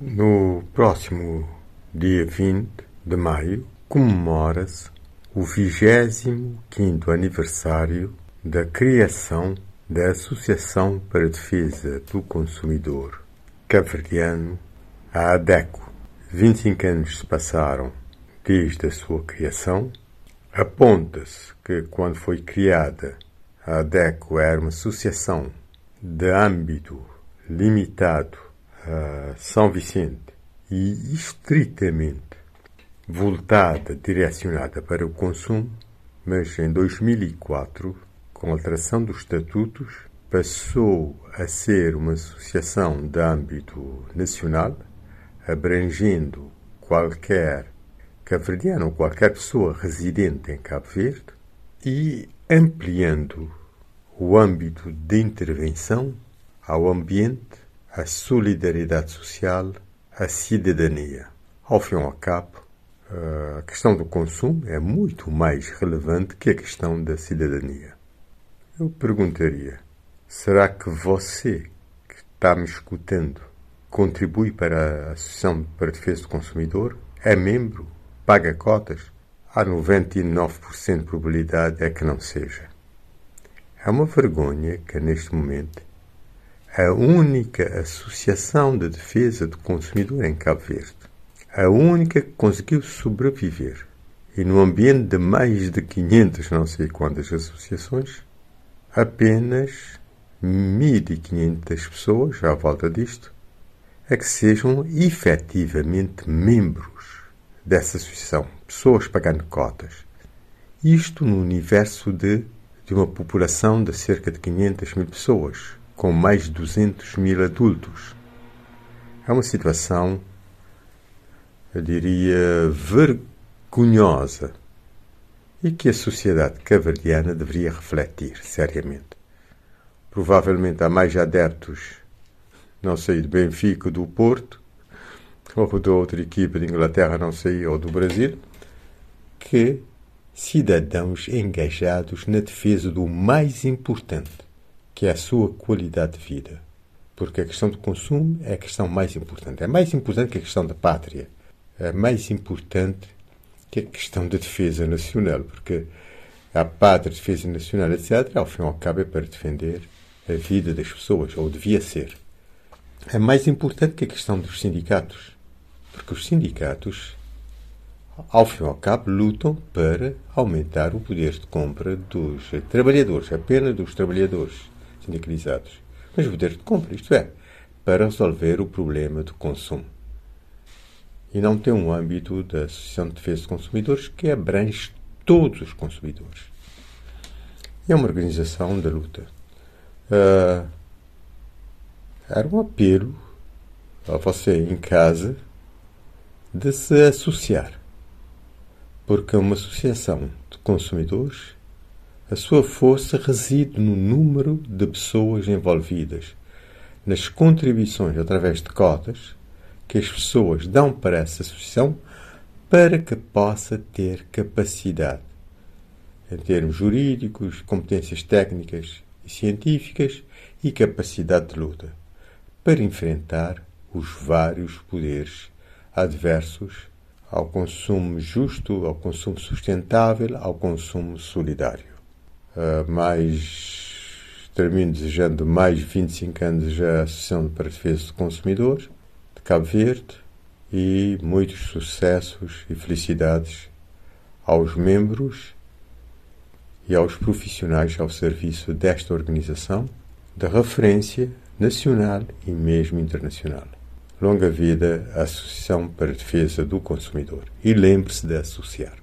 No próximo dia 20 de maio comemora-se o 25 aniversário da criação da Associação para a Defesa do Consumidor cabo-verdiano, a ADECO. 25 anos se passaram desde a sua criação. Aponta-se que, quando foi criada, a ADECO era uma associação de âmbito limitado são Vicente e estritamente voltada, direcionada para o consumo, mas em 2004, com alteração dos estatutos, passou a ser uma associação de âmbito nacional, abrangendo qualquer cabo-verdiano ou qualquer pessoa residente em Cabo Verde e ampliando o âmbito de intervenção ao ambiente a solidariedade social, a cidadania. Ao fim e ao cabo, a questão do consumo é muito mais relevante que a questão da cidadania. Eu perguntaria: será que você que está me escutando contribui para a Associação para a Defesa do Consumidor? É membro? Paga cotas? Há 99% de probabilidade é que não seja. É uma vergonha que neste momento a única associação de defesa do consumidor em Cabo Verde, a única que conseguiu sobreviver. E no ambiente de mais de 500, não sei quantas associações, apenas 1.500 pessoas à volta disto é que sejam efetivamente membros dessa associação, pessoas pagando cotas. Isto no universo de, de uma população de cerca de 500 mil pessoas com mais de 200 mil adultos. É uma situação, eu diria, vergonhosa e que a sociedade cavardiana deveria refletir seriamente. Provavelmente há mais adeptos, não sei, do Benfica, do Porto, ou de outra equipa de Inglaterra, não sei, ou do Brasil, que cidadãos engajados na defesa do mais importante, que é a sua qualidade de vida. Porque a questão do consumo é a questão mais importante. É mais importante que a questão da pátria. É mais importante que a questão da defesa nacional. Porque a pátria, a defesa nacional, etc., ao fim e ao cabo é para defender a vida das pessoas, ou devia ser. É mais importante que a questão dos sindicatos. Porque os sindicatos, ao fim e ao cabo, lutam para aumentar o poder de compra dos trabalhadores, apenas dos trabalhadores sindicalizados, mas o poder de compra, isto é, para resolver o problema do consumo. E não tem um âmbito da Associação de Defesa de Consumidores que abrange todos os consumidores. É uma organização da luta. Uh, era um apelo a você em casa de se associar, porque uma associação de consumidores a sua força reside no número de pessoas envolvidas, nas contribuições através de cotas que as pessoas dão para essa associação para que possa ter capacidade, em termos jurídicos, competências técnicas e científicas e capacidade de luta, para enfrentar os vários poderes adversos ao consumo justo, ao consumo sustentável, ao consumo solidário. Uh, mais termino desejando mais 25 anos à Associação a Defesa do Consumidor de Cabo Verde e muitos sucessos e felicidades aos membros e aos profissionais ao serviço desta organização de referência nacional e mesmo internacional. Longa vida à Associação para a Defesa do Consumidor e lembre-se de associar.